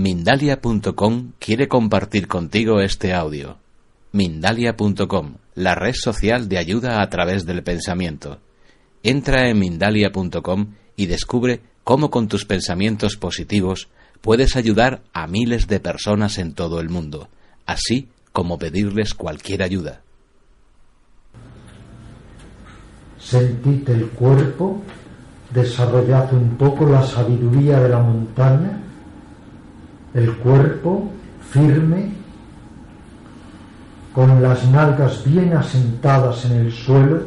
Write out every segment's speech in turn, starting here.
Mindalia.com quiere compartir contigo este audio. Mindalia.com, la red social de ayuda a través del pensamiento. Entra en Mindalia.com y descubre cómo con tus pensamientos positivos puedes ayudar a miles de personas en todo el mundo, así como pedirles cualquier ayuda. Sentid el cuerpo, desarrollad un poco la sabiduría de la montaña, el cuerpo firme, con las nalgas bien asentadas en el suelo,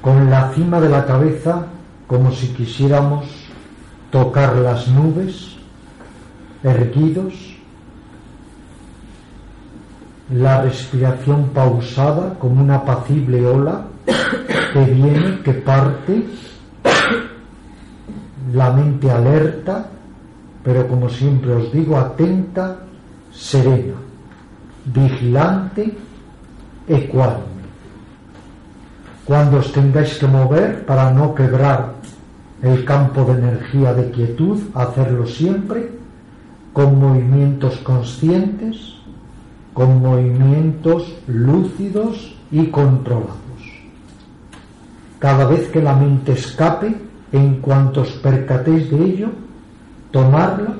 con la cima de la cabeza como si quisiéramos tocar las nubes, erguidos, la respiración pausada como una apacible ola que viene, que parte, la mente alerta, pero como siempre os digo, atenta, serena, vigilante, ecuánime. Cuando os tengáis que mover para no quebrar el campo de energía de quietud, hacerlo siempre con movimientos conscientes, con movimientos lúcidos y controlados. Cada vez que la mente escape, en cuanto os percatéis de ello, tomarla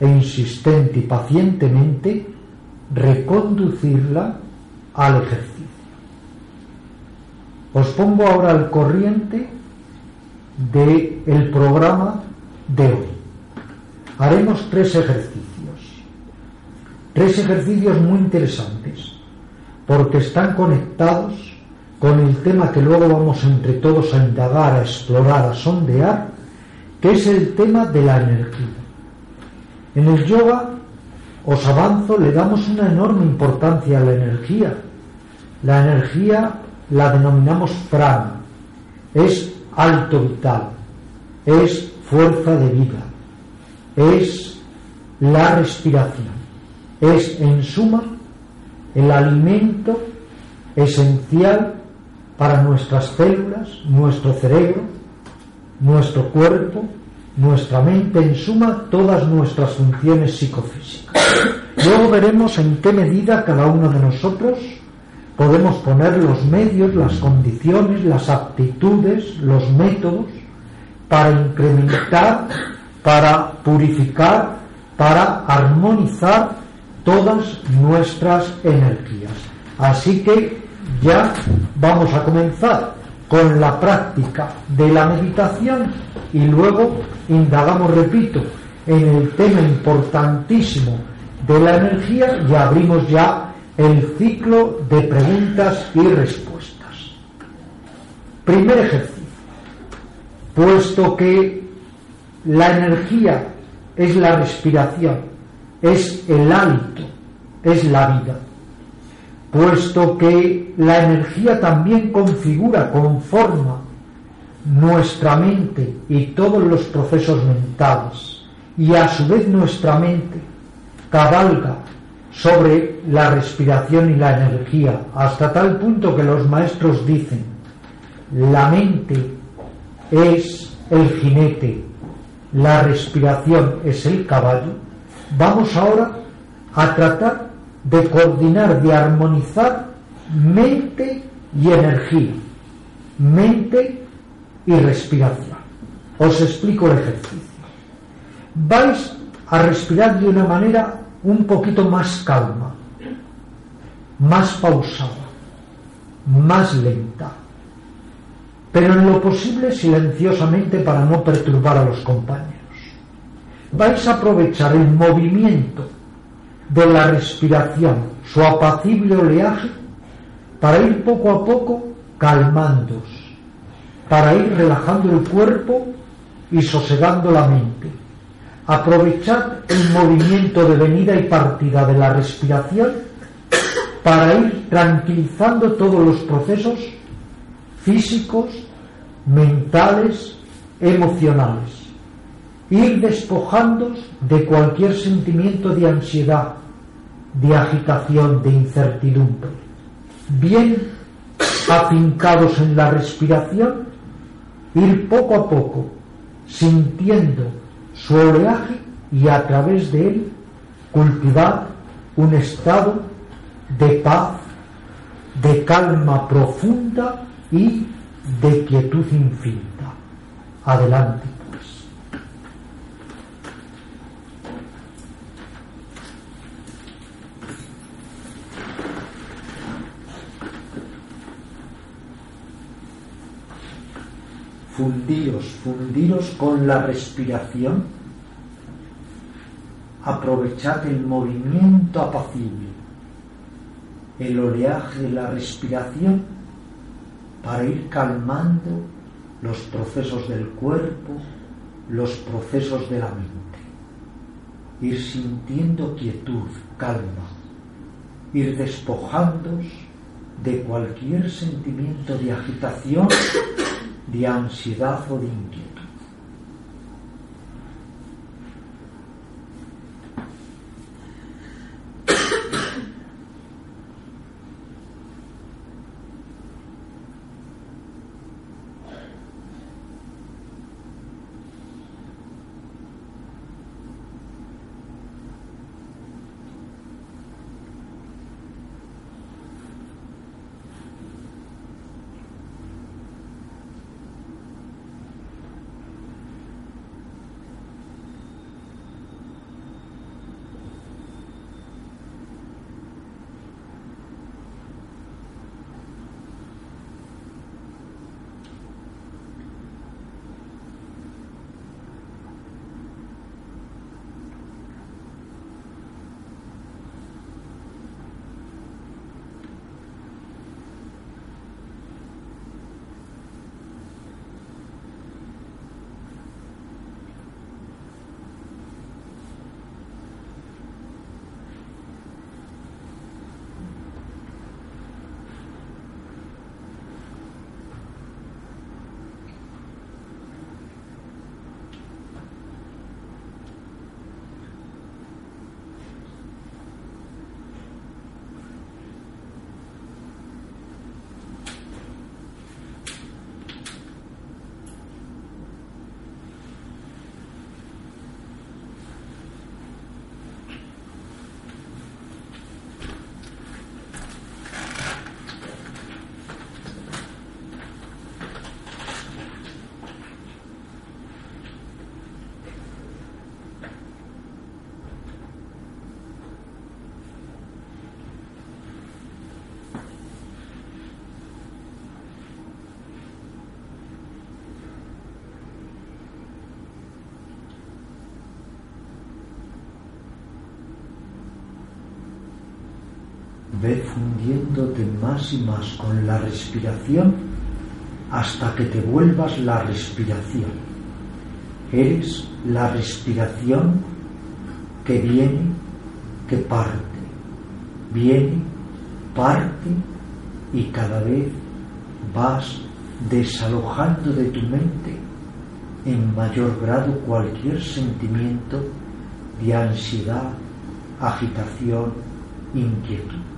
e insistente y pacientemente reconducirla al ejercicio. Os pongo ahora al corriente del el programa de hoy. Haremos tres ejercicios. Tres ejercicios muy interesantes porque están conectados con el tema que luego vamos entre todos a indagar, a explorar, a sondear, que es el tema de la energía. En el yoga, os avanzo, le damos una enorme importancia a la energía. La energía la denominamos prana, es alto vital, es fuerza de vida, es la respiración, es en suma el alimento esencial para nuestras células, nuestro cerebro, nuestro cuerpo, nuestra mente, en suma todas nuestras funciones psicofísicas. Luego veremos en qué medida cada uno de nosotros podemos poner los medios, las condiciones, las aptitudes, los métodos para incrementar, para purificar, para armonizar todas nuestras energías. Así que ya vamos a comenzar con la práctica de la meditación y luego indagamos, repito, en el tema importantísimo de la energía y abrimos ya el ciclo de preguntas y respuestas. Primer ejercicio. Puesto que la energía es la respiración, es el hálito, es la vida, puesto que la energía también configura, conforma nuestra mente y todos los procesos mentales, y a su vez nuestra mente cabalga sobre la respiración y la energía, hasta tal punto que los maestros dicen, la mente es el jinete, la respiración es el caballo, vamos ahora a tratar de coordinar, de armonizar mente y energía, mente y respiración. Os explico el ejercicio. Vais a respirar de una manera un poquito más calma, más pausada, más lenta, pero en lo posible silenciosamente para no perturbar a los compañeros. Vais a aprovechar el movimiento de la respiración, su apacible oleaje, para ir poco a poco calmándos, para ir relajando el cuerpo y sosegando la mente aprovechar el movimiento de venida y partida de la respiración para ir tranquilizando todos los procesos físicos, mentales, emocionales. Ir despojándonos de cualquier sentimiento de ansiedad, de agitación, de incertidumbre. Bien afincados en la respiración, ir poco a poco sintiendo su oleaje y a través de él cultivar un estado de paz, de calma profunda y de quietud infinita. Adelante. pues. Fundiros, fundiros con la respiración, aprovechad el movimiento apacible, el oleaje de la respiración para ir calmando los procesos del cuerpo, los procesos de la mente, ir sintiendo quietud, calma, ir despojándos de cualquier sentimiento de agitación de ansiedad o de inquietud. Ve fundiéndote más y más con la respiración hasta que te vuelvas la respiración. Eres la respiración que viene, que parte, viene, parte y cada vez vas desalojando de tu mente en mayor grado cualquier sentimiento de ansiedad, agitación, inquietud.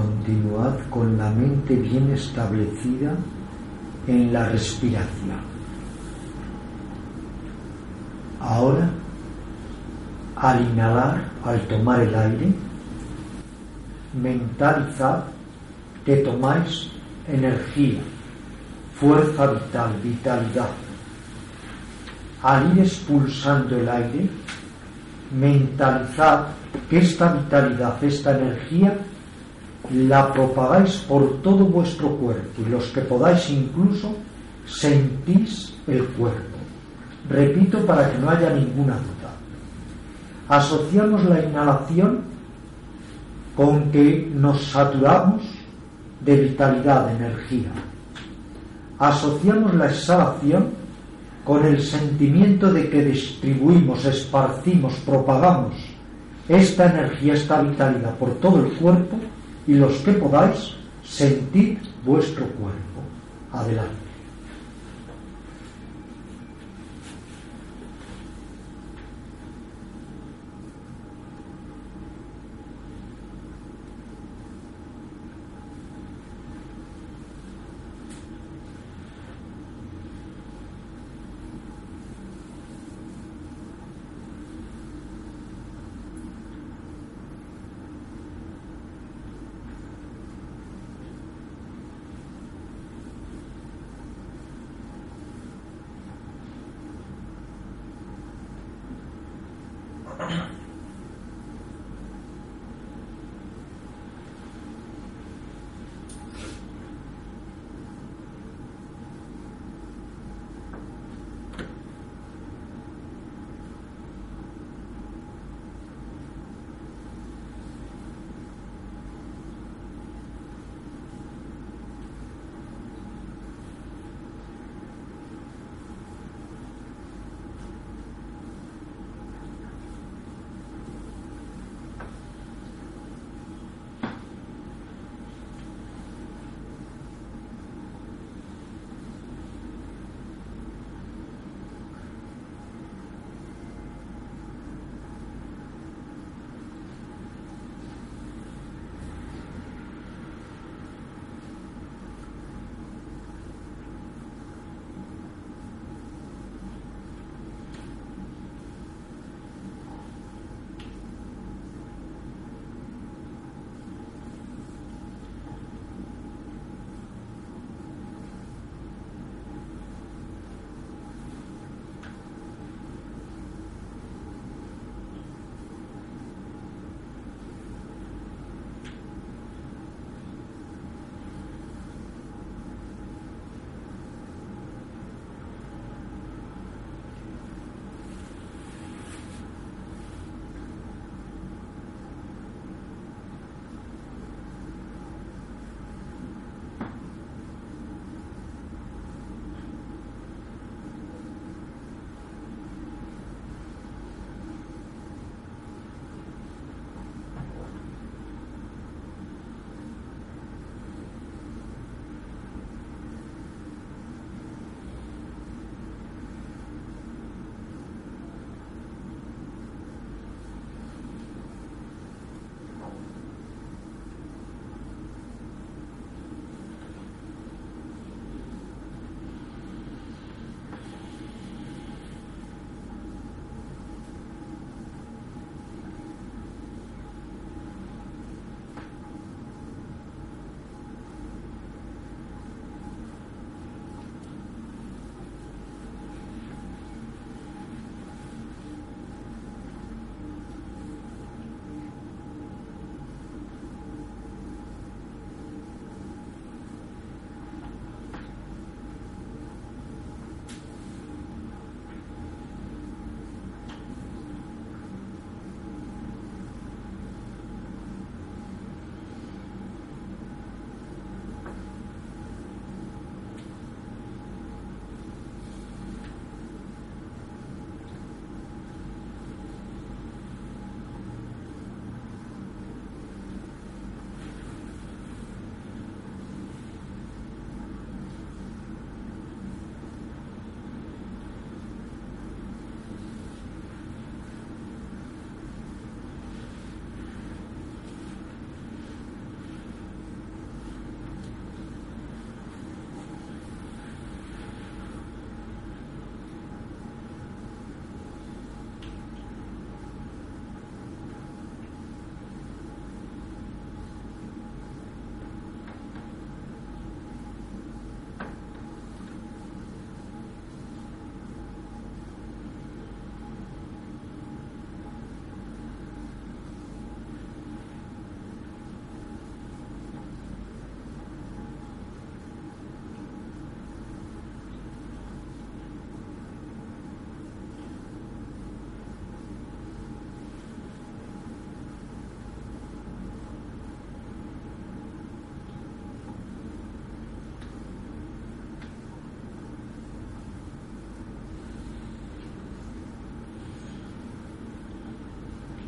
Continuad con la mente bien establecida en la respiración. Ahora, al inhalar, al tomar el aire, mentalizad que tomáis energía, fuerza vital, vitalidad. Al ir expulsando el aire, mentalizad que esta vitalidad, esta energía, la propagáis por todo vuestro cuerpo y los que podáis incluso sentís el cuerpo. Repito para que no haya ninguna duda. Asociamos la inhalación con que nos saturamos de vitalidad, de energía. Asociamos la exhalación con el sentimiento de que distribuimos, esparcimos, propagamos esta energía, esta vitalidad por todo el cuerpo y los que podáis, sentid vuestro cuerpo. Adelante.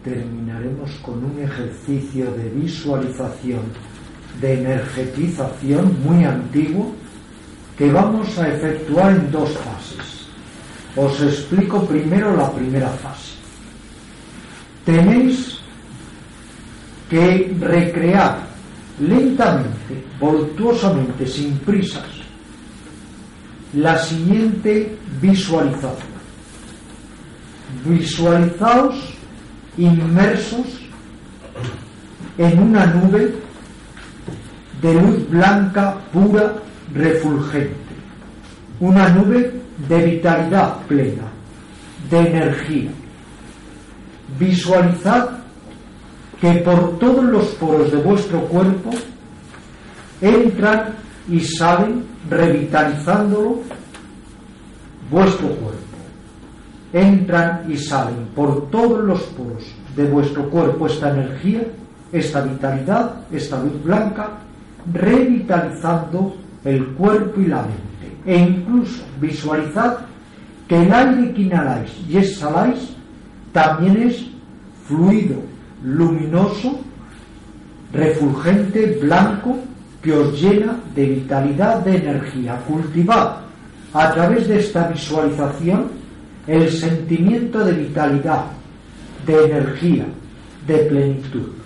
Terminaremos con un ejercicio de visualización, de energetización muy antiguo que vamos a efectuar en dos fases. Os explico primero la primera fase. Tenéis que recrear lentamente, voluptuosamente, sin prisas, la siguiente visualización. Visualizaos inmersos en una nube de luz blanca, pura, refulgente. Una nube de vitalidad plena, de energía. Visualizad que por todos los poros de vuestro cuerpo entran y salen revitalizándolo vuestro cuerpo. Entran y salen por todos los poros de vuestro cuerpo esta energía, esta vitalidad, esta luz blanca, revitalizando el cuerpo y la mente. E incluso visualizad que el aire que inhaláis y exhaláis también es fluido, luminoso, refulgente, blanco, que os llena de vitalidad, de energía. Cultivad a través de esta visualización el sentimiento de vitalidad, de energía, de plenitud.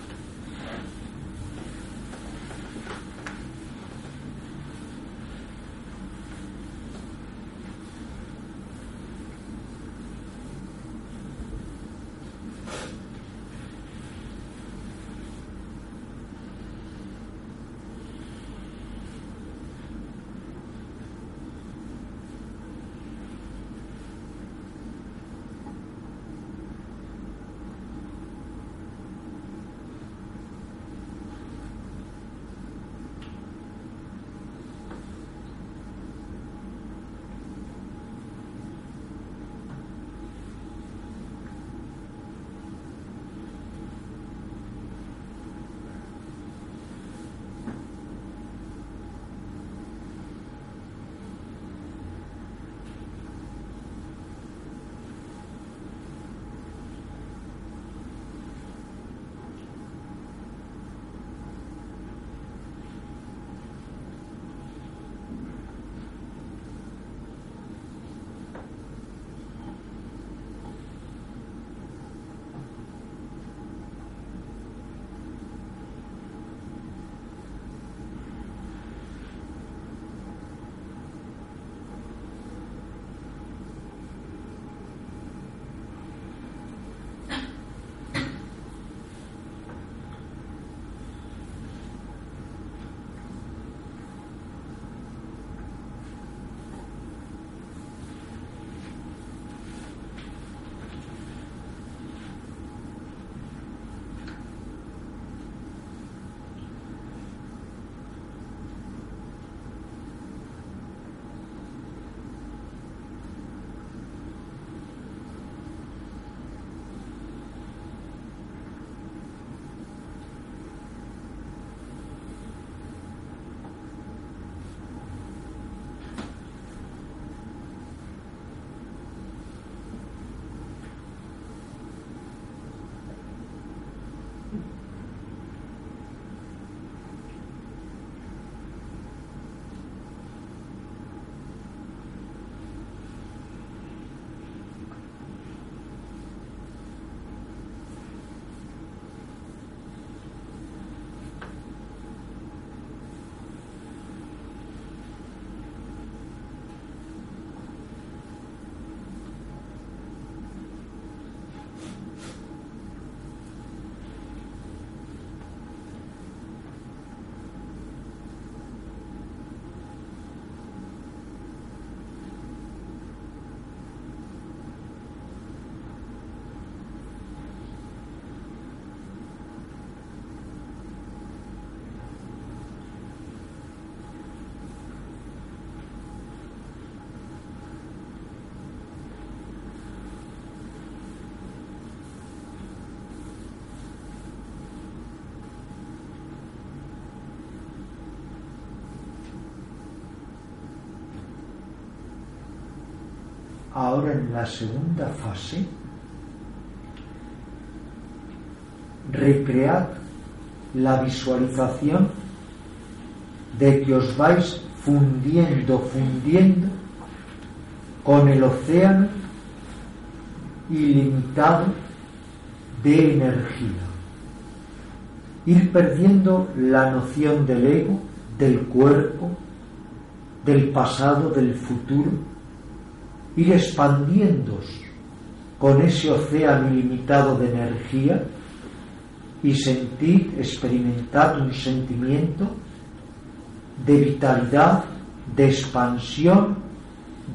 Ahora en la segunda fase recread la visualización de que os vais fundiendo, fundiendo con el océano ilimitado de energía. Ir perdiendo la noción del ego, del cuerpo, del pasado, del futuro, ir expandiéndose con ese océano ilimitado de energía y sentir, experimentar un sentimiento de vitalidad, de expansión,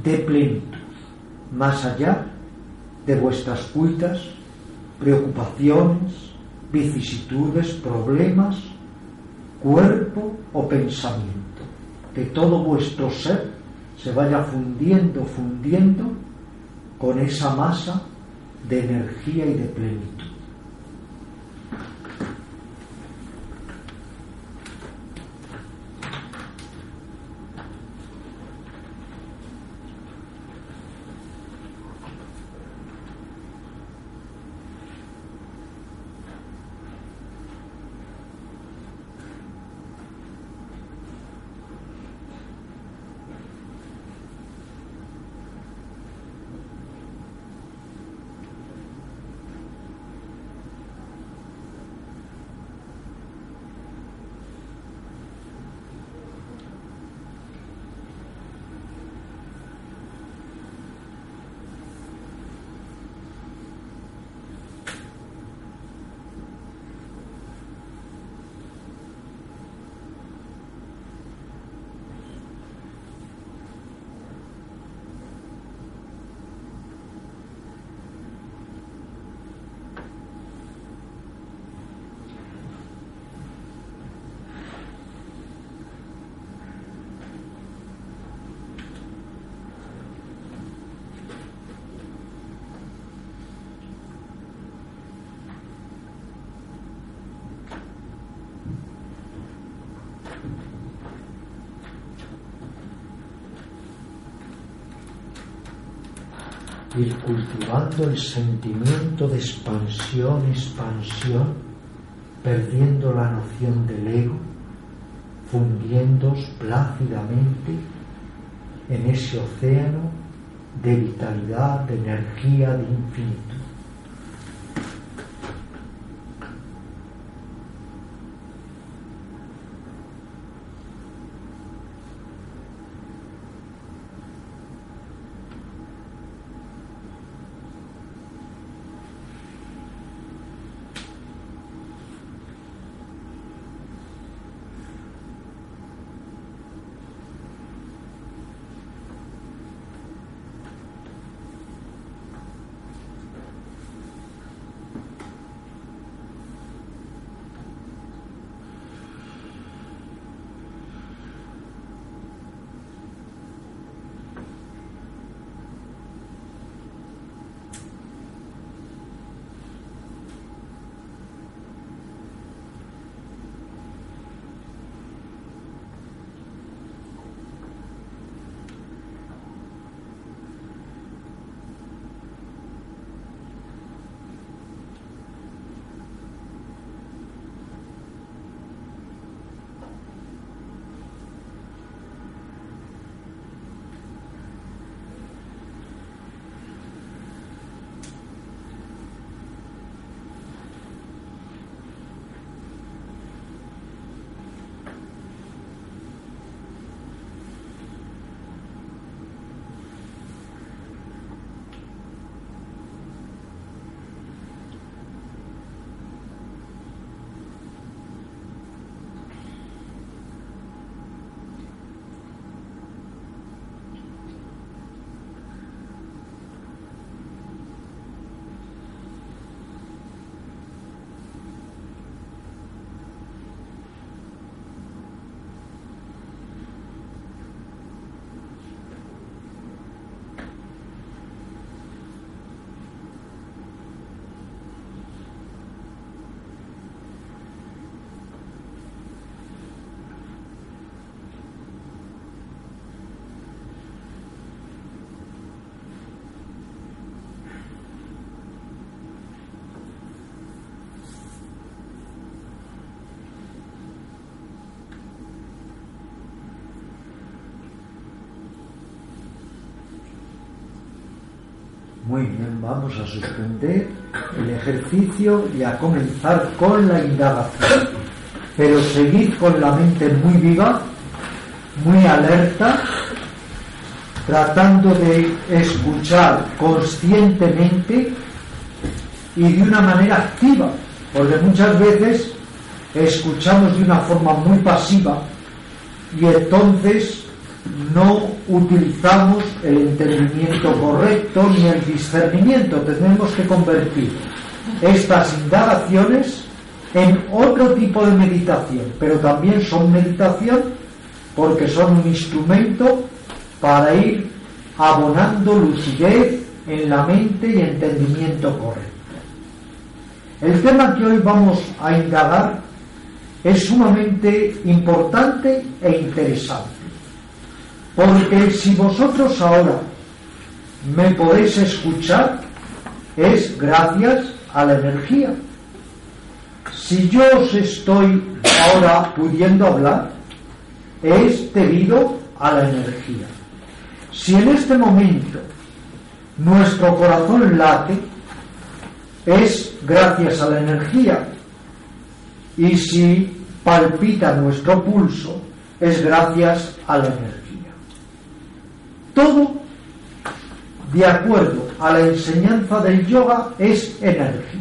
de plenitud, más allá de vuestras cuitas, preocupaciones, vicisitudes, problemas, cuerpo o pensamiento. Que todo vuestro ser se vaya fundiendo, fundiendo con esa masa de energía y de plenitud. Ir cultivando el sentimiento de expansión, expansión, perdiendo la noción del ego, fundiéndose plácidamente en ese océano de vitalidad, de energía, de infinito. Muy bien, vamos a suspender el ejercicio y a comenzar con la indagación. Pero seguid con la mente muy viva, muy alerta, tratando de escuchar conscientemente y de una manera activa, porque muchas veces escuchamos de una forma muy pasiva y entonces no utilizamos el entendimiento correcto ni el discernimiento. Tenemos que convertir estas indagaciones en otro tipo de meditación, pero también son meditación porque son un instrumento para ir abonando lucidez en la mente y entendimiento correcto. El tema que hoy vamos a indagar es sumamente importante e interesante, porque si vosotros ahora me podéis escuchar, es gracias a la energía. Si yo os estoy ahora pudiendo hablar, es debido a la energía. Si en este momento nuestro corazón late, es gracias a la energía. Y si palpita nuestro pulso, es gracias a la energía. Todo, de acuerdo a la enseñanza del yoga, es energía.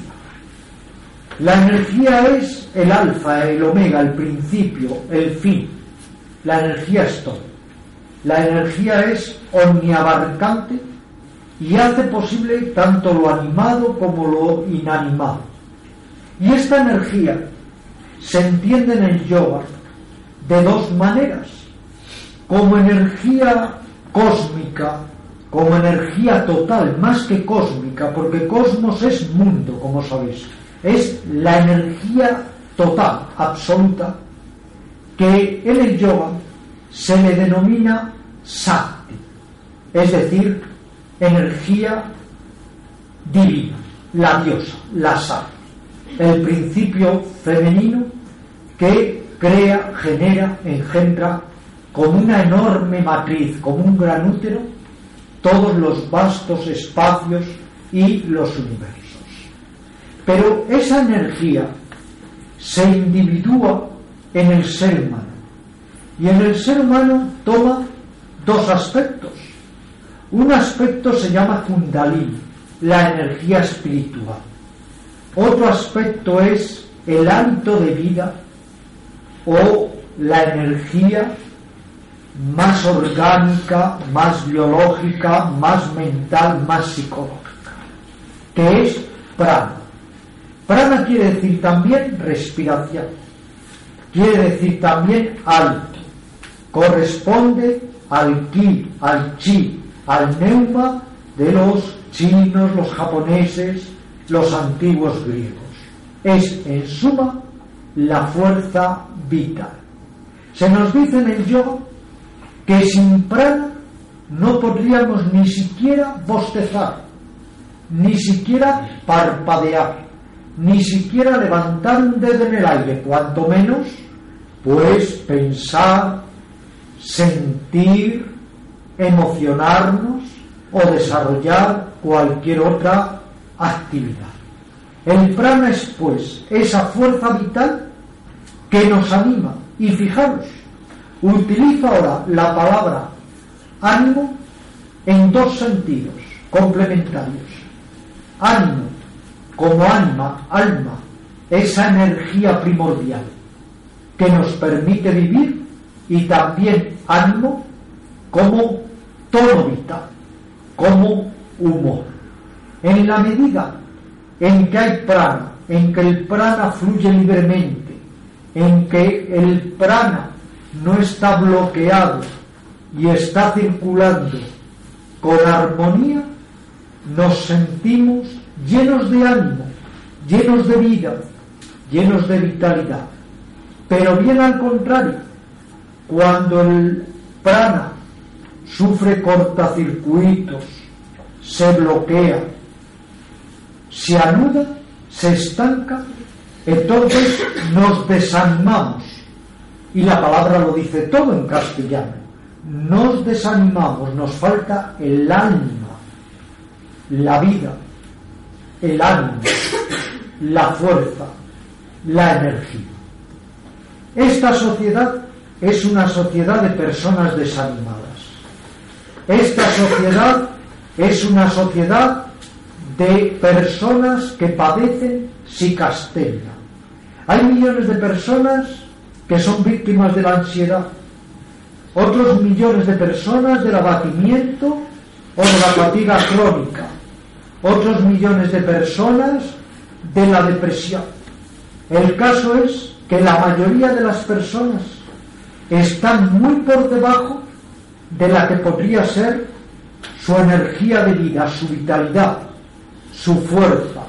La energía es el alfa, el omega, el principio, el fin. La energía es todo. La energía es omniabarcante y hace posible tanto lo animado como lo inanimado. Y esta energía se entiende en el yoga de dos maneras, como energía cósmica, como energía total, más que cósmica, porque cosmos es mundo, como sabéis, es la energía total, absoluta, que en el yoga se le denomina Sakti, es decir, energía divina, la diosa, la sal, el principio femenino que crea, genera, engendra como una enorme matriz, como un gran útero, todos los vastos espacios y los universos. Pero esa energía se individúa en el ser humano y en el ser humano toma dos aspectos. Un aspecto se llama kundalini, la energía espiritual. Otro aspecto es el hábito de vida o la energía más orgánica, más biológica, más mental, más psicológica, que es prana. Prana quiere decir también respiración, quiere decir también alto, corresponde al ki, al chi, al neuma de los chinos, los japoneses, los antiguos griegos. Es, en suma, la fuerza vital. Se nos dice en el yoga que sin prana no podríamos ni siquiera bostezar, ni siquiera parpadear, ni siquiera levantar un dedo en el aire, cuanto menos, pues pensar, sentir, emocionarnos o desarrollar cualquier otra actividad. El prana es pues esa fuerza vital que nos anima. Y fijaros, utilizo ahora la palabra ánimo en dos sentidos complementarios. Ánimo como alma, alma, esa energía primordial que nos permite vivir y también ánimo como tono vital, como humor. En la medida en que hay prana, en que el prana fluye libremente, en que el prana no está bloqueado y está circulando con armonía, nos sentimos llenos de ánimo, llenos de vida, llenos de vitalidad. Pero bien al contrario, cuando el prana sufre cortacircuitos, se bloquea, se anuda, se estanca, entonces nos desanimamos. Y la palabra lo dice todo en castellano. Nos desanimamos, nos falta el alma, la vida, el ánimo, la fuerza, la energía. Esta sociedad es una sociedad de personas desanimadas. Esta sociedad es una sociedad de personas que padecen psicastenia. Hay millones de personas que son víctimas de la ansiedad, otros millones de personas del abatimiento o de la fatiga crónica, otros millones de personas de la depresión. El caso es que la mayoría de las personas están muy por debajo de la que podría ser su energía de vida, su vitalidad, su fuerza,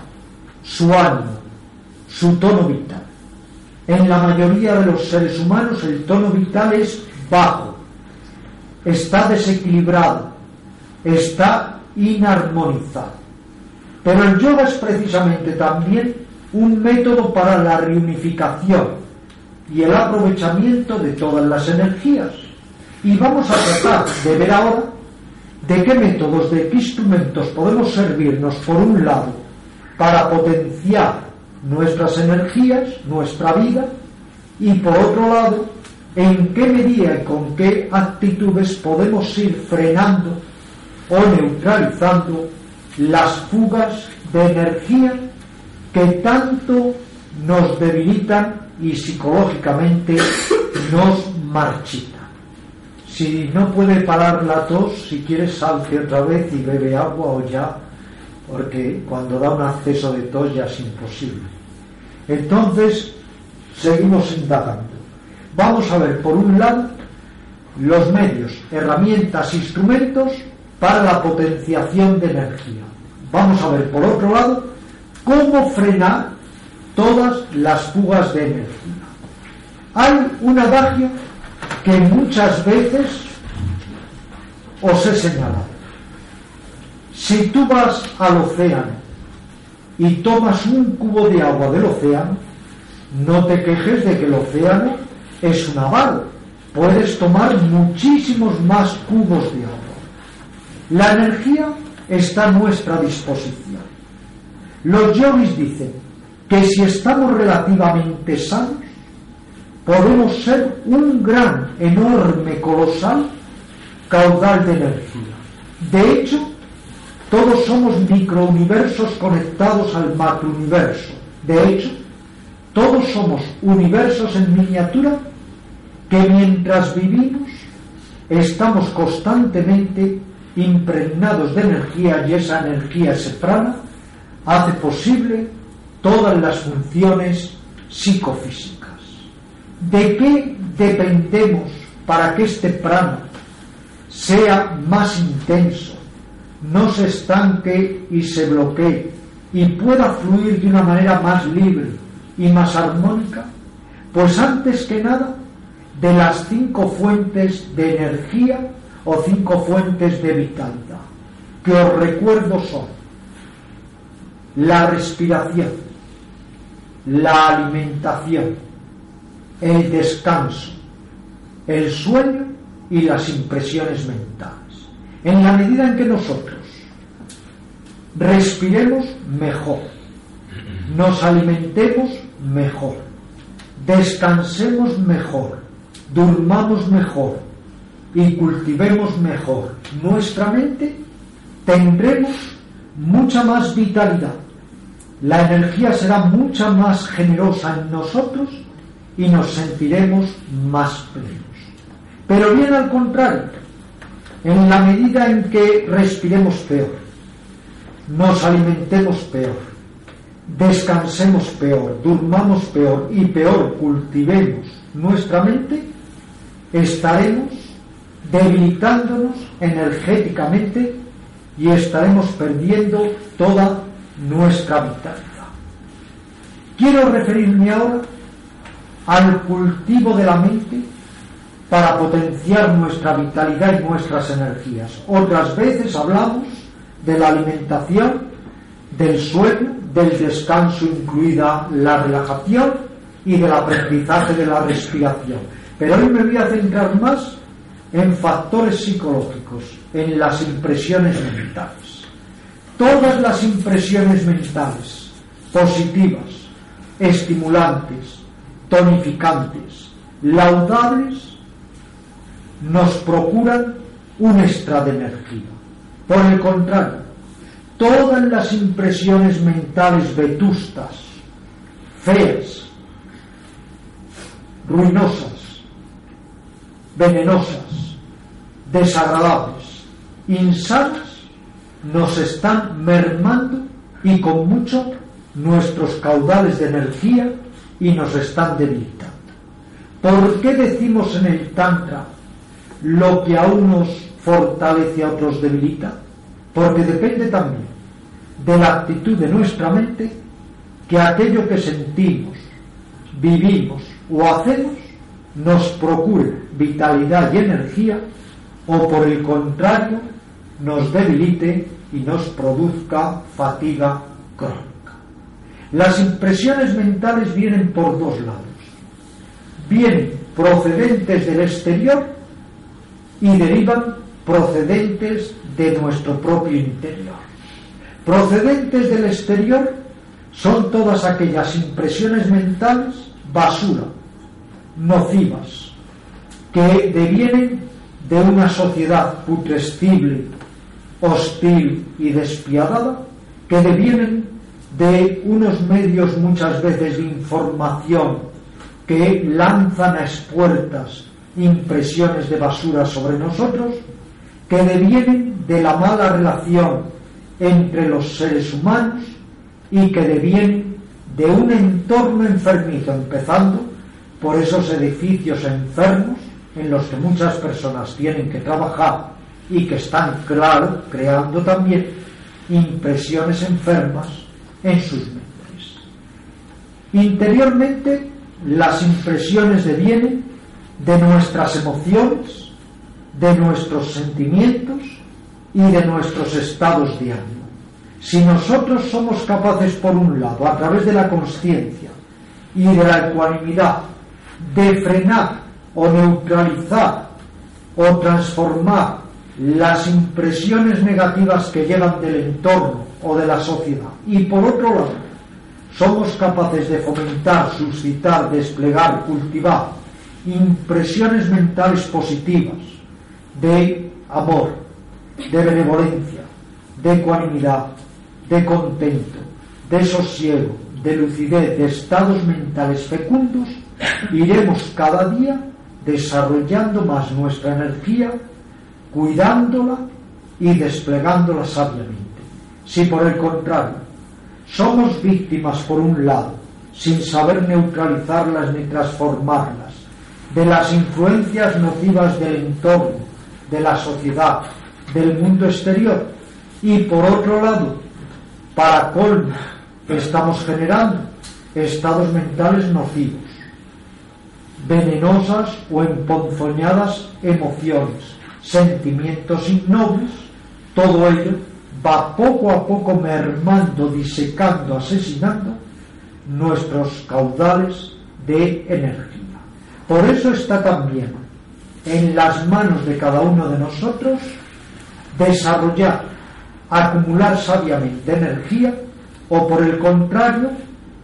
su ánimo, su tono vital. En la mayoría de los seres humanos el tono vital es bajo, está desequilibrado, está inarmonizado. Pero el yoga es precisamente también un método para la reunificación y el aprovechamiento de todas las energías. Y vamos a tratar de ver ahora de qué métodos, de qué instrumentos podemos servirnos, por un lado, para potenciar nuestras energías, nuestra vida, y por otro lado, en qué medida y con qué actitudes podemos ir frenando o neutralizando las fugas de energía que tanto nos debilitan y psicológicamente nos marchitan. Si no puede parar la tos, si quiere salte otra vez y bebe agua o ya, porque cuando da un acceso de tos ya es imposible. Entonces, seguimos indagando. Vamos a ver, por un lado, los medios, herramientas, instrumentos para la potenciación de energía. Vamos a ver, por otro lado, cómo frenar todas las fugas de energía. Hay un adagio que muchas veces os he señalado. Si tú vas al océano y tomas un cubo de agua del océano, no te quejes de que el océano es un avaro. Puedes tomar muchísimos más cubos de agua. La energía está a nuestra disposición. Los yogis dicen que si estamos relativamente sanos, podemos ser un gran, enorme, colosal caudal de energía. De hecho, todos somos microuniversos conectados al macrouniverso. De hecho, todos somos universos en miniatura que mientras vivimos estamos constantemente impregnados de energía y esa energía se prana hace posible todas las funciones psicofísicas. ¿De qué dependemos para que este prana sea más intenso, no se estanque y se bloquee y pueda fluir de una manera más libre y más armónica? Pues antes que nada, de las cinco fuentes de energía o cinco fuentes de vitalidad, que os recuerdo son la respiración, la alimentación, el descanso, el sueño y las impresiones mentales. En la medida en que nosotros respiremos mejor, nos alimentemos mejor, descansemos mejor, durmamos mejor y cultivemos mejor nuestra mente, tendremos mucha más vitalidad. La energía será mucha más generosa en nosotros y nos sentiremos más plenos. Pero bien al contrario, en la medida en que respiremos peor, nos alimentemos peor, descansemos peor, durmamos peor y peor cultivemos nuestra mente, estaremos debilitándonos energéticamente y estaremos perdiendo toda nuestra vitalidad. Quiero referirme ahora al cultivo de la mente para potenciar nuestra vitalidad y nuestras energías. Otras veces hablamos de la alimentación, del sueño, del descanso, incluida la relajación y del aprendizaje de la respiración. Pero hoy me voy a centrar más en factores psicológicos, en las impresiones mentales. todas las impresiones mentales positivas, estimulantes, tonificantes, laudables, nos procuran un extra de energía. Por el contrario, todas las impresiones mentales vetustas, feas, ruinosas, venenosas, desagradables, insanas, nos están mermando y con mucho nuestros caudales de energía y nos están debilitando. ¿Por qué decimos en el Tantra lo que a unos fortalece a otros debilita? Porque depende también de la actitud de nuestra mente que aquello que sentimos, vivimos o hacemos nos procure vitalidad y energía o por el contrario nos debilite y nos produzca fatiga crónica. Las impresiones mentales vienen por dos lados. Vienen procedentes del exterior y derivan procedentes de nuestro propio interior. Procedentes del exterior son todas aquellas impresiones mentales basura, nocivas, que devienen de una sociedad putrescible, hostil y despiadada, que devienen de unos medios muchas veces de información que lanzan a expuertas impresiones de basura sobre nosotros, que devienen de la mala relación entre los seres humanos y que devienen de un entorno enfermizo, empezando por esos edificios enfermos en los que muchas personas tienen que trabajar y que están, claro, creando también impresiones enfermas en sus mentes. Interiormente, las impresiones devienen de nuestras emociones, de nuestros sentimientos y de nuestros estados de ánimo. Si nosotros somos capaces, por un lado, a través de la conciencia y de la ecuanimidad, de frenar o neutralizar o transformar las impresiones negativas que llegan del entorno o de la sociedad. Y por otro lado, somos capaces de fomentar, suscitar, desplegar, cultivar impresiones mentales positivas de amor, de benevolencia, de ecuanimidad, de contento, de sosiego, de lucidez, de estados mentales fecundos, iremos cada día desarrollando más nuestra energía, cuidándola y desplegándola sabiamente. Si por el contrario somos víctimas por un lado, sin saber neutralizarlas ni transformarlas, de las influencias nocivas del entorno, de la sociedad, del mundo exterior, y por otro lado, para colmo, estamos generando estados mentales nocivos, venenosas o emponzoñadas emociones, sentimientos innobles, todo ello va poco a poco mermando, disecando, asesinando nuestros caudales de energía. Por eso está también en las manos de cada uno de nosotros desarrollar, acumular sabiamente energía o por el contrario,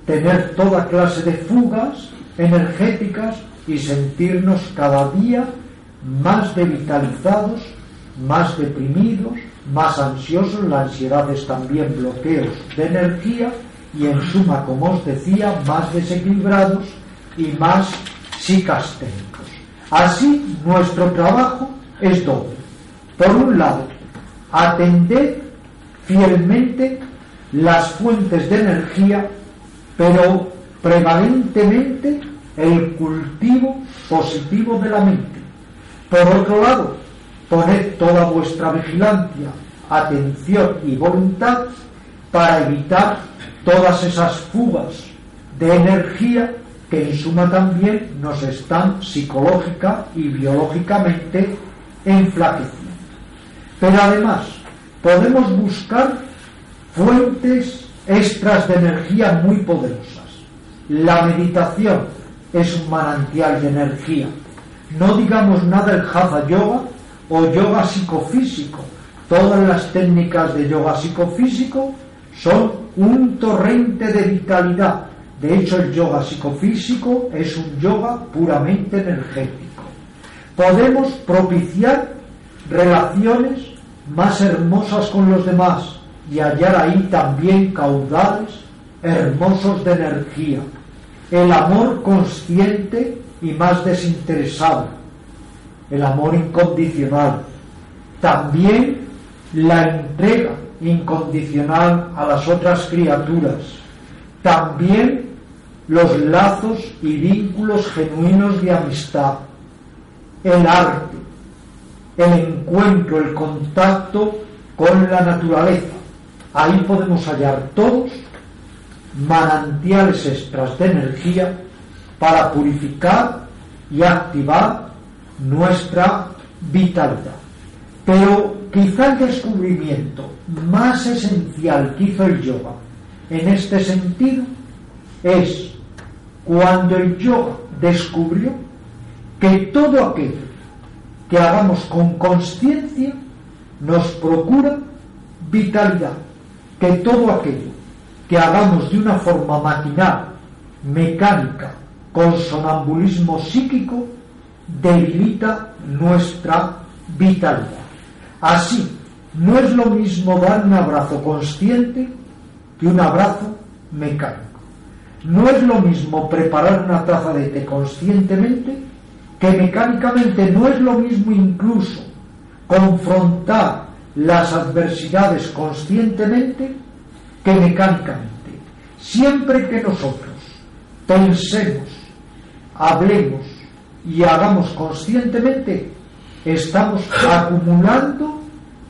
tener toda clase de fugas energéticas y sentirnos cada día más devitalizados, más deprimidos, más ansiosos, la ansiedad es también bloqueos de energía y en suma, como os decía, más desequilibrados y más Así nuestro trabajo es doble. Por un lado, atender fielmente las fuentes de energía, pero prevalentemente el cultivo positivo de la mente. Por otro lado, poned toda vuestra vigilancia, atención y voluntad para evitar todas esas fugas de energía que en suma también nos están psicológica y biológicamente enflaqueciendo. Pero además podemos buscar fuentes extras de energía muy poderosas. La meditación es un manantial de energía. No digamos nada el Hatha Yoga o yoga psicofísico, Todas las técnicas de yoga psicofísico son un torrente de vitalidad. De hecho, el yoga psicofísico es un yoga puramente energético. Podemos propiciar relaciones más hermosas con los demás y hallar ahí también caudales hermosos de energía. El amor consciente y más desinteresado. El amor incondicional. También la entrega incondicional a las otras criaturas. También los lazos y vínculos genuinos de amistad. El arte. El encuentro, el contacto con la naturaleza. Ahí podemos hallar todos manantiales extras de energía para purificar y activar nuestra vitalidad. Pero quizá el descubrimiento más esencial que hizo el yoga en este sentido es cuando el yoga descubrió que todo aquello que hagamos con conciencia nos procura vitalidad, que todo aquello que hagamos de una forma maquinal, mecánica, con sonambulismo psíquico, debilita nuestra vitalidad. Así, no es lo mismo dar un abrazo consciente que un abrazo mecánico. No es lo mismo preparar una taza de té conscientemente que mecánicamente. No es lo mismo incluso confrontar las adversidades conscientemente que mecánicamente. Siempre que nosotros pensemos, hablemos y hagamos conscientemente, estamos acumulando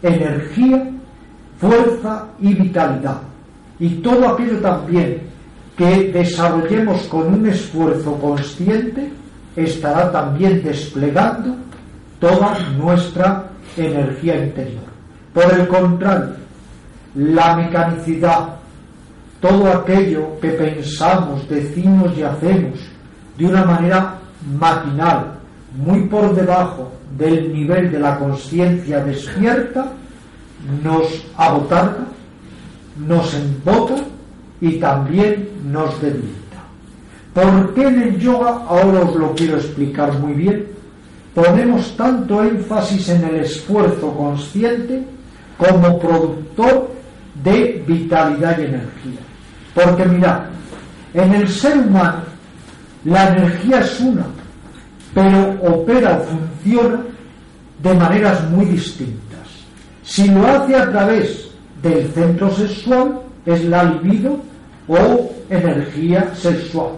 energía, fuerza y vitalidad. Y todo aquello también que desarrollemos con un esfuerzo consciente estará también desplegando toda nuestra energía interior. Por el contrario, la mecanicidad, todo aquello que pensamos, decimos y hacemos de una manera maquinal, muy por debajo del nivel de la conciencia despierta, nos abotarga, nos embota y también nos debilita. ¿Por qué en el yoga, ahora os lo quiero explicar muy bien, ponemos tanto énfasis en el esfuerzo consciente como productor de vitalidad y energía? Porque mirad, en el ser humano la energía es una, pero opera o funciona de maneras muy distintas. Si lo hace a través del centro sexual, es la libido o energía sexual.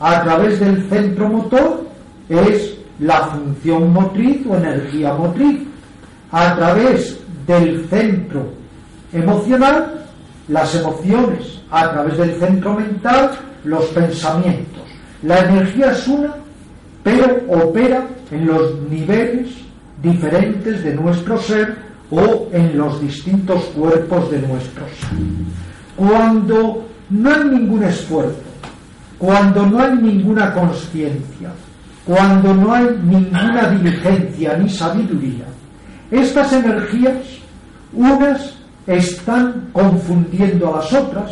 A través del centro motor es la función motriz o energía motriz. A través del centro emocional, las emociones. A través del centro mental, los pensamientos. La energía es una, pero opera en los niveles diferentes de nuestro ser o en los distintos cuerpos de nuestro ser. Cuando no hay ningún esfuerzo, cuando no hay ninguna conciencia, cuando no hay ninguna diligencia ni sabiduría, estas energías, unas están confundiendo a las otras,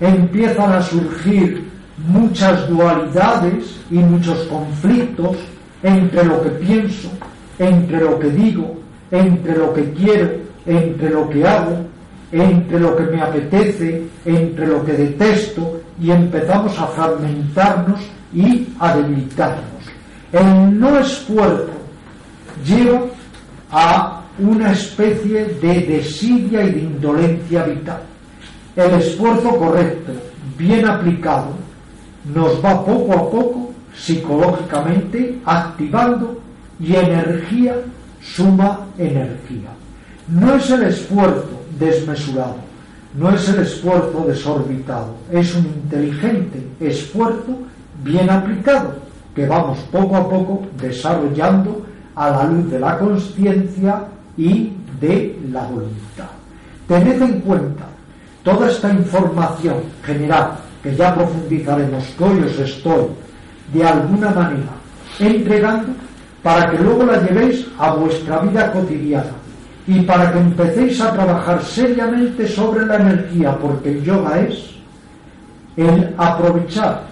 empiezan a surgir muchas dualidades y muchos conflictos entre lo que pienso, entre lo que digo, entre lo que quiero, entre lo que hago, entre lo que me apetece, entre lo que detesto, y empezamos a fragmentarnos y a debilitarnos. El no esfuerzo lleva a una especie de desidia y de indolencia vital. El esfuerzo correcto, bien aplicado, nos va poco a poco psicológicamente activando y energía suma energía. No es el esfuerzo desmesurado, no es el esfuerzo desorbitado, es un inteligente esfuerzo bien aplicado que vamos poco a poco desarrollando a la luz de la conciencia y de la voluntad. Tened en cuenta toda esta información general que ya profundizaremos, que hoy os estoy de alguna manera entregando para que luego la llevéis a vuestra vida cotidiana y para que empecéis a trabajar seriamente sobre la energía, porque el yoga es el aprovechar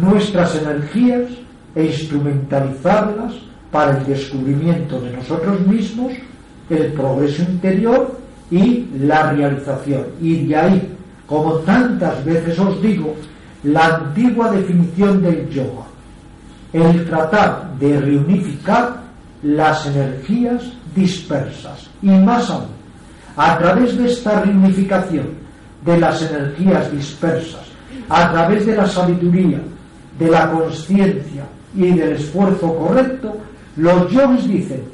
nuestras energías e instrumentalizarlas para el descubrimiento de nosotros mismos, el progreso interior y la realización. Y de ahí, como tantas veces os digo, la antigua definición del yoga, el tratar de reunificar las energías dispersas y más aún, a través de esta reunificación de las energías dispersas, a través de la sabiduría, de la conciencia y del esfuerzo correcto, los yogis dicen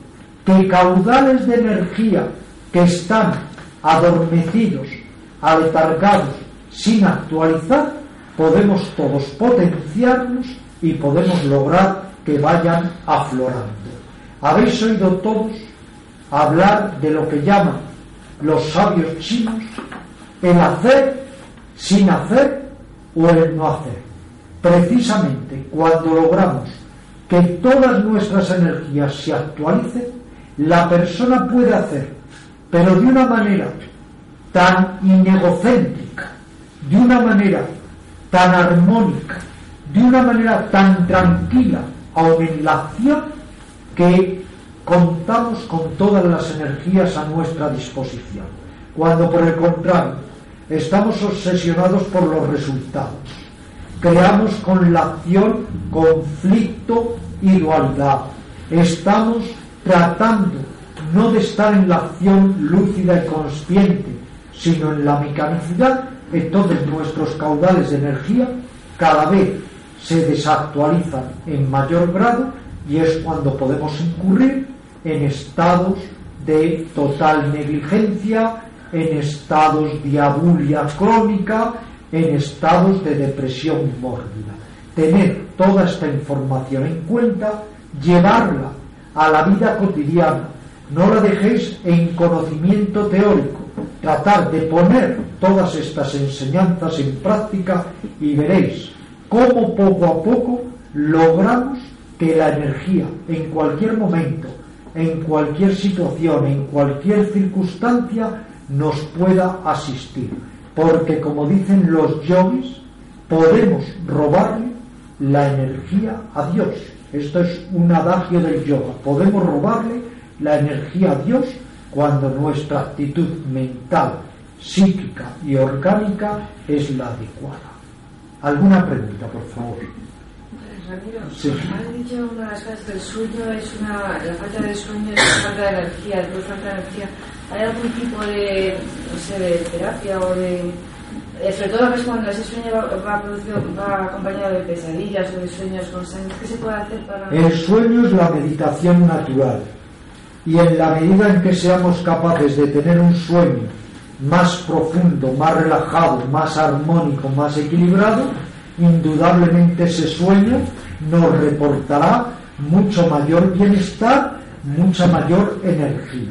que caudales de energía que están adormecidos, aletargados, sin actualizar, podemos todos potenciarnos y podemos lograr que vayan aflorando. Habéis oído todos hablar de lo que llaman los sabios chinos el hacer sin hacer o el no hacer. Precisamente cuando logramos que todas nuestras energías se actualicen, la persona puede hacer, pero de una manera tan inegocéntrica, de una manera tan armónica, de una manera tan tranquila, aun en que contamos con todas las energías a nuestra disposición. Cuando por el contrario estamos obsesionados por los resultados, creamos con la acción conflicto y dualidad. Estamos tratando no de estar en la acción lúcida y consciente, sino en la mecanicidad, entonces nuestros caudales de energía cada vez se desactualizan en mayor grado y es cuando podemos incurrir en estados de total negligencia, en estados de abulia crónica, en estados de depresión mórbida. Tener toda esta información en cuenta, llevarla a la vida cotidiana, no la dejéis en conocimiento teórico, tratar de poner todas estas enseñanzas en práctica y veréis cómo poco a poco logramos que la energía en cualquier momento, en cualquier situación, en cualquier circunstancia, nos pueda asistir. Porque como dicen los yogis, podemos robarle la energía a Dios. Esto es un adagio del yoga. Podemos robarle la energía a Dios cuando nuestra actitud mental, psíquica y orgánica es la adecuada. ¿Alguna pregunta, por favor? Ramiro, sí. has dicho una de las cosas que el sueño es una, la falta de sueño es la falta de energía, la falta de energía. ¿Hay algún tipo de, no sé, de terapia o de eh, sobre todo es cuando ese sueño va, va, va, acompañado de pesadillas o de sueños constantes, ¿qué se puede hacer para...? El sueño es la meditación natural y en la medida en que seamos capaces de tener un sueño más profundo, más relajado, más armónico, más equilibrado, indudablemente ese sueño nos reportará mucho mayor bienestar, mucha mayor energía.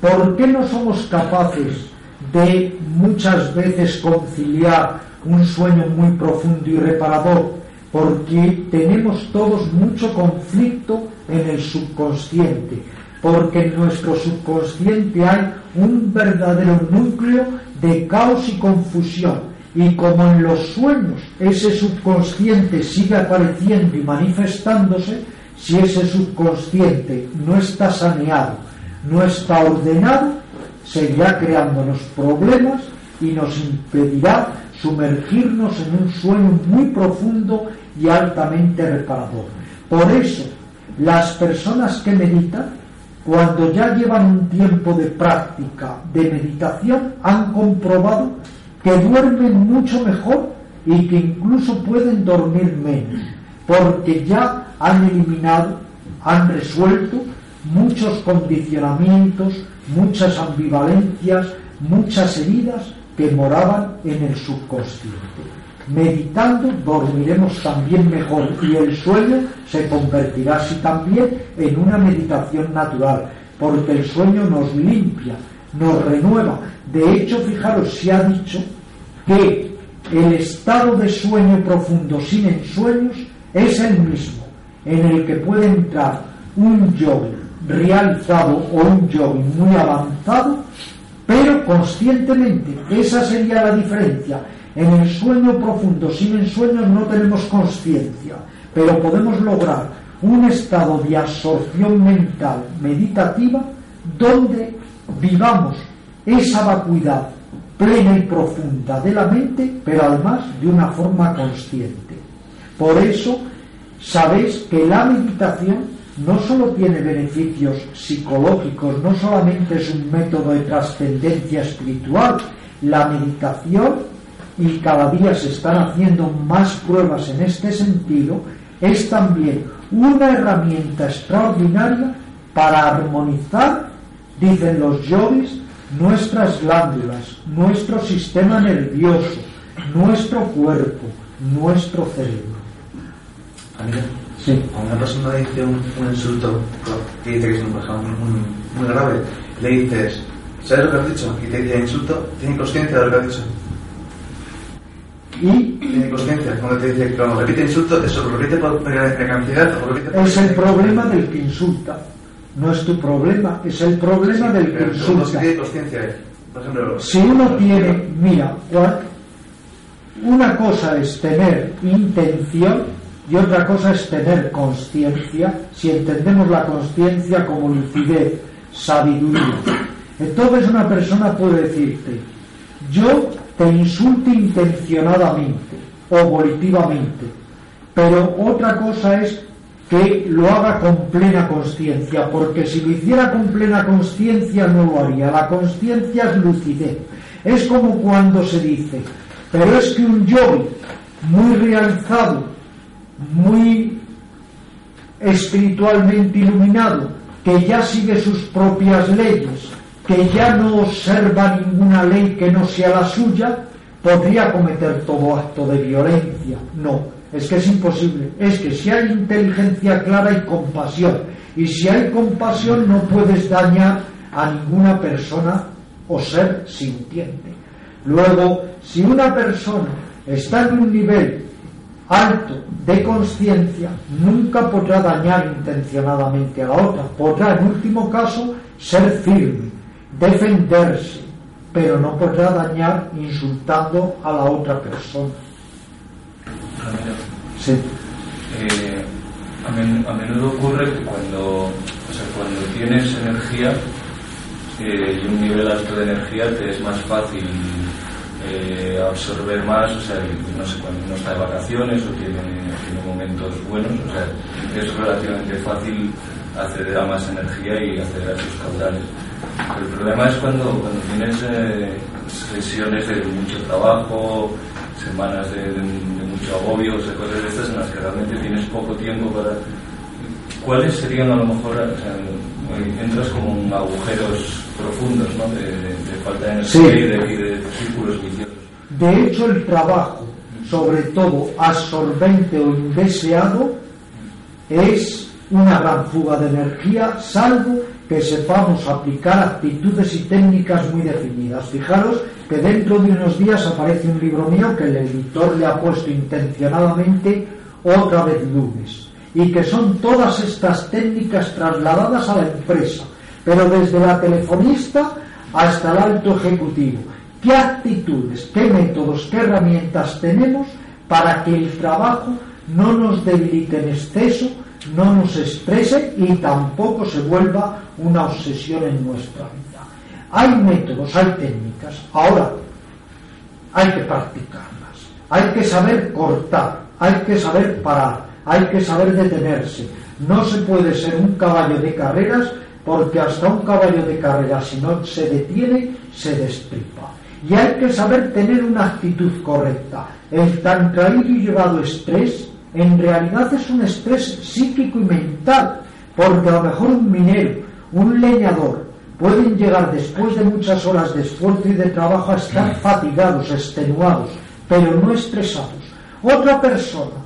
¿Por qué no somos capaces de muchas veces conciliar un sueño muy profundo y reparador? Porque tenemos todos mucho conflicto en el subconsciente porque en nuestro subconsciente hay un verdadero núcleo de caos y confusión. Y como en los sueños ese subconsciente sigue apareciendo y manifestándose, si ese subconsciente no está saneado, no está ordenado, seguirá creándonos problemas y nos impedirá sumergirnos en un sueño muy profundo y altamente reparador. Por eso, las personas que meditan cuando ya llevan un tiempo de práctica de meditación, han comprobado que duermen mucho mejor y que incluso pueden dormir menos, porque ya han eliminado, han resuelto muchos condicionamientos, muchas ambivalencias, muchas heridas que moraban en el subconsciente. Meditando dormiremos también mejor y el sueño se convertirá así también en una meditación natural, porque el sueño nos limpia, nos renueva. De hecho, fijaros, se ha dicho que el estado de sueño profundo sin ensueños es el mismo, en el que puede entrar un yogi realizado o un yogi muy avanzado, pero conscientemente. Esa sería la diferencia. En el sueño profundo, sin ensueños, no tenemos conciencia, pero podemos lograr un estado de absorción mental meditativa donde vivamos esa vacuidad plena y profunda de la mente, pero además de una forma consciente. Por eso, sabéis que la meditación no solo tiene beneficios psicológicos, no solamente es un método de trascendencia espiritual, la meditación, y cada día se están haciendo más pruebas en este sentido, es también una herramienta extraordinaria para armonizar, dicen los yogis, nuestras glándulas, nuestro sistema nervioso, nuestro cuerpo, nuestro cerebro. Sí. A una persona dice un, insulto que dice que es un muy, muy, grave, le dices, ¿sabes lo que has dicho? Y te dice insulto, tiene conciencia de lo que has dicho. Y tiene conciencia, cuando te dice, cuando repite insulto, eso lo repite por cantidad o repite Es el problema del que insulta. No es tu problema, es el problema del insulta. Si tiene conciencia, por ejemplo. Si uno tiene, mira, una cosa es tener intención y otra cosa es tener conciencia, si entendemos la conciencia como lucidez, sabiduría. Entonces una persona puede decirte, yo te insulte intencionadamente o volitivamente, pero otra cosa es que lo haga con plena conciencia, porque si lo hiciera con plena conciencia no lo haría. La conciencia es lucidez. Es como cuando se dice, pero es que un yogi muy realizado muy espiritualmente iluminado, que ya sigue sus propias leyes, que ya no observa ninguna ley que no sea la suya, podría cometer todo acto de violencia. No, es que es imposible. Es que si hay inteligencia clara y compasión, y si hay compasión no puedes dañar a ninguna persona o ser sintiente. Luego, si una persona está en un nivel alto de conciencia nunca podrá dañar intencionadamente a la otra. Podrá, en último caso, ser firme, defenderse, pero no podrá dañar insultando a la otra persona. Sí. Eh, a, menudo ocurre que cuando, o sea, cuando tienes energía eh, y un nivel alto de energía te es más fácil eh, absorber más, o sea, no sé, cuando uno está de vacaciones o tiene, momentos buenos, o sea, es relativamente fácil acceder a más energía y acceder a sus caudales. el problema es cuando, cuando tienes sesiones de mucho trabajo, semanas de, mucho agobio, o sea, cosas de estas en las que realmente tienes poco tiempo para... ¿Cuáles serían a lo mejor, o sea, entras como en agujeros profundos, ¿no? De, falta de energía y, de, círculos viciosos. De hecho, el trabajo, sobre todo absorbente o indeseado, es una gran fuga de energía, salvo que sepamos aplicar actitudes y técnicas muy definidas. Fijaros que dentro de unos días aparece un libro mío que el editor le ha puesto intencionadamente otra vez lunes y que son todas estas técnicas trasladadas a la empresa pero desde la telefonista hasta el alto ejecutivo. ¿Qué actitudes, qué métodos, qué herramientas tenemos para que el trabajo no nos debilite en exceso, no nos estrese y tampoco se vuelva una obsesión en nuestra vida? Hay métodos, hay técnicas. Ahora, hay que practicarlas. Hay que saber cortar, hay que saber parar, hay que saber detenerse. No se puede ser un caballo de carreras porque hasta un caballo de carrera si no se detiene, se destripa. Y hay que saber tener una actitud correcta. El tan traído y llevado estrés en realidad es un estrés psíquico y mental, porque a lo mejor un minero, un leñador, pueden llegar después de muchas horas de esfuerzo y de trabajo a estar fatigados, extenuados, pero no estresados. Otra persona,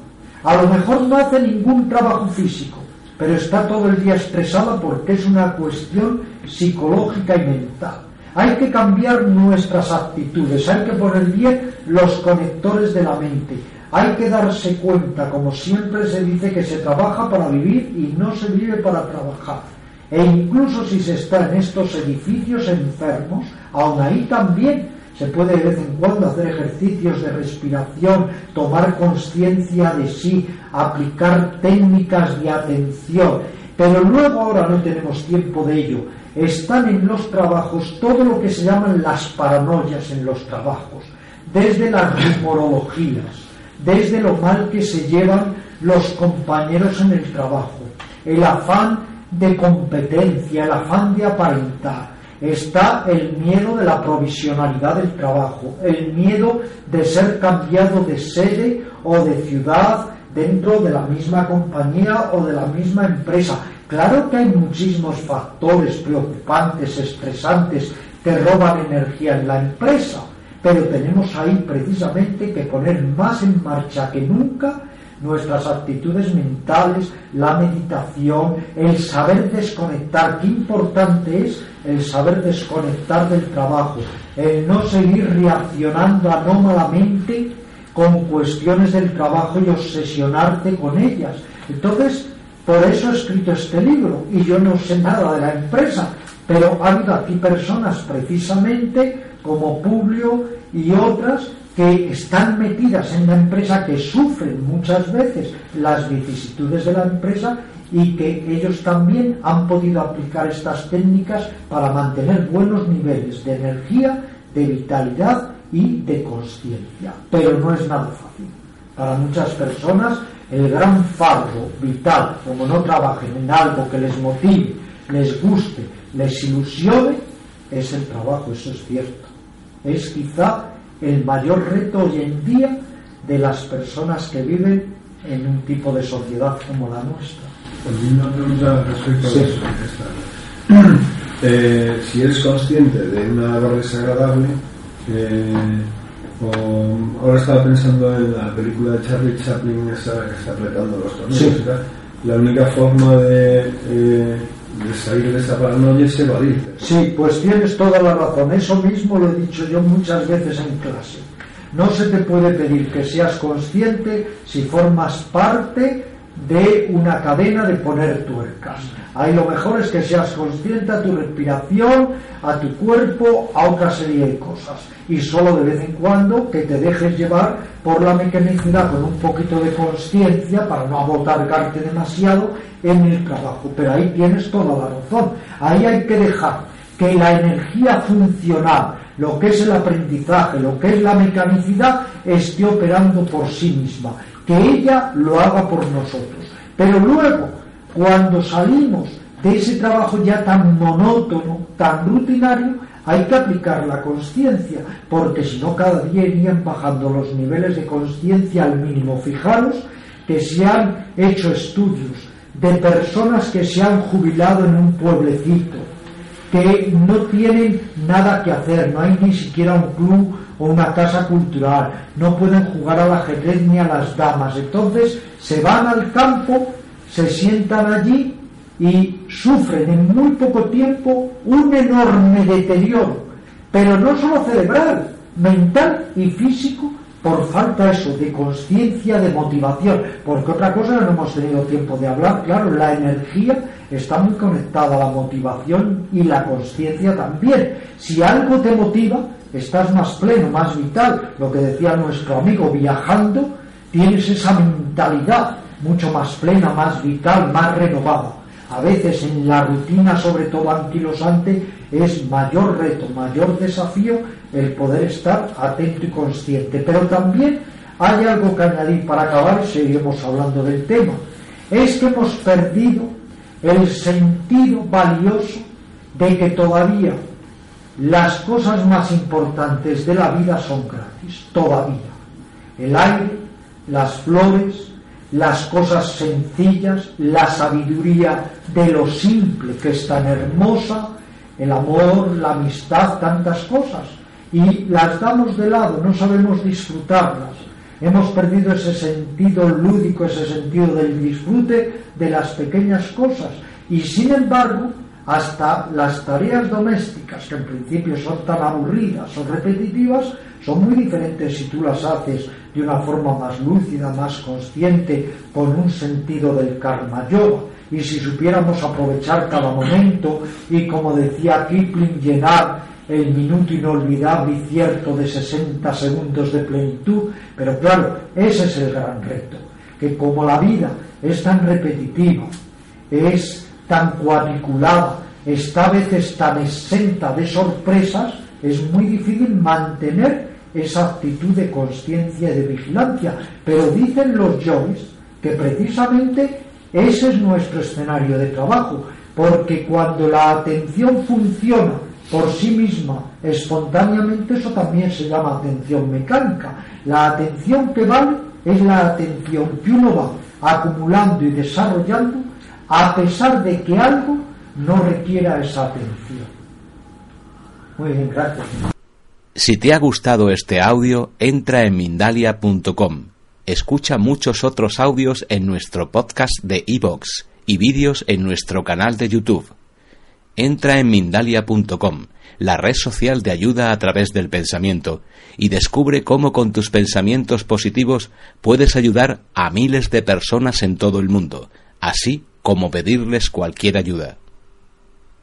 a lo mejor no hace ningún trabajo físico, pero está todo el día estresada porque es una cuestión psicológica y mental. Hay que cambiar nuestras actitudes, hay que poner bien los conectores de la mente, hay que darse cuenta, como siempre se dice, que se trabaja para vivir y no se vive para trabajar. E incluso si se está en estos edificios enfermos, aún ahí también se puede de vez en cuando hacer ejercicios de respiración, tomar conciencia de sí, aplicar técnicas de atención. Pero luego ahora no tenemos tiempo de ello. Están en los trabajos todo lo que se llaman las paranoias en los trabajos, desde las rumorologías, desde lo mal que se llevan los compañeros en el trabajo, el afán de competencia, el afán de aparentar, está el miedo de la provisionalidad del trabajo, el miedo de ser cambiado de sede o de ciudad dentro de la misma compañía o de la misma empresa. Claro que hay muchísimos factores preocupantes, estresantes, que roban energía en la empresa, pero tenemos ahí precisamente que poner más en marcha que nunca nuestras actitudes mentales, la meditación, el saber desconectar. Qué importante es el saber desconectar del trabajo, el no seguir reaccionando anómalamente con cuestiones del trabajo y obsesionarte con ellas. Entonces, por eso he escrito este libro y yo no sé nada de la empresa, pero ha habido aquí personas precisamente como Publio y otras que están metidas en la empresa, que sufren muchas veces las vicisitudes de la empresa y que ellos también han podido aplicar estas técnicas para mantener buenos niveles de energía, de vitalidad y de conciencia. Pero no es nada fácil. Para muchas personas el gran fardo vital, como no trabajen en algo que les motive, les guste, les ilusione, es el trabajo, eso es cierto. Es quizá el mayor reto hoy en día de las personas que viven en un tipo de sociedad como la nuestra. Pues una pregunta respecto a eso. Eh, si eres consciente de una barra desagradable, eh, ahora estaba pensando en la película de Charlie Chaplin, esa que está apretando los tornillos. La única forma de, eh, de salir de esa paranoia es evadir. Sí, pues tienes toda la razón. Eso mismo lo he dicho yo muchas veces en clase. No se te puede pedir que seas consciente si formas parte de una cadena de poner tuercas. Ahí lo mejor es que seas consciente a tu respiración, a tu cuerpo, a otra serie de cosas. Y solo de vez en cuando que te dejes llevar por la mecanicidad con un poquito de conciencia para no abotargarte demasiado en el trabajo. Pero ahí tienes toda la razón. Ahí hay que dejar que la energía funcional, lo que es el aprendizaje, lo que es la mecanicidad, esté operando por sí misma que ella lo haga por nosotros. Pero luego, cuando salimos de ese trabajo ya tan monótono, tan rutinario, hay que aplicar la conciencia, porque si no cada día irían bajando los niveles de conciencia al mínimo. Fijaros que se han hecho estudios de personas que se han jubilado en un pueblecito, que no tienen nada que hacer, no hay ni siquiera un club o una casa cultural, no pueden jugar al ajedrez ni a las damas. Entonces se van al campo, se sientan allí y sufren en muy poco tiempo un enorme deterioro, pero no solo cerebral, mental y físico, por falta eso de conciencia, de motivación, porque otra cosa no hemos tenido tiempo de hablar, claro, la energía está muy conectada a la motivación y la conciencia también. Si algo te motiva, estás más pleno, más vital, lo que decía nuestro amigo, viajando, tienes esa mentalidad mucho más plena, más vital, más renovada. A veces en la rutina, sobre todo anquilosante, es mayor reto, mayor desafío el poder estar atento y consciente. Pero también hay algo que añadir para acabar seguiremos hablando del tema. Es que hemos perdido el sentido valioso de que todavía las cosas más importantes de la vida son gratis, todavía. El aire, las flores, las cosas sencillas, la sabiduría de lo simple que es tan hermosa, el amor, la amistad, tantas cosas. Y las damos de lado, no sabemos disfrutarlas. Hemos perdido ese sentido lúdico, ese sentido del disfrute de las pequeñas cosas. Y sin embargo, hasta las tareas domésticas, que en principio son tan aburridas o repetitivas, son muy diferentes si tú las haces de una forma más lúcida, más consciente, con un sentido del karma yoga. Y si supiéramos aprovechar cada momento y, como decía Kipling, llenar el minuto inolvidable y cierto de 60 segundos de plenitud, pero claro, ese es el gran reto, que como la vida es tan repetitiva, es tan cuadriculada, está a veces tan exenta de sorpresas, es muy difícil mantener esa actitud de conciencia y de vigilancia. Pero dicen los yogis que precisamente ese es nuestro escenario de trabajo, porque cuando la atención funciona por sí misma espontáneamente, eso también se llama atención mecánica. La atención que vale es la atención que uno va acumulando y desarrollando a pesar de que algo no requiera esa atención. Muy bien, gracias. Si te ha gustado este audio, entra en Mindalia.com. Escucha muchos otros audios en nuestro podcast de iVoox y vídeos en nuestro canal de YouTube. Entra en Mindalia.com, la red social de ayuda a través del pensamiento, y descubre cómo con tus pensamientos positivos puedes ayudar a miles de personas en todo el mundo, así como pedirles cualquier ayuda.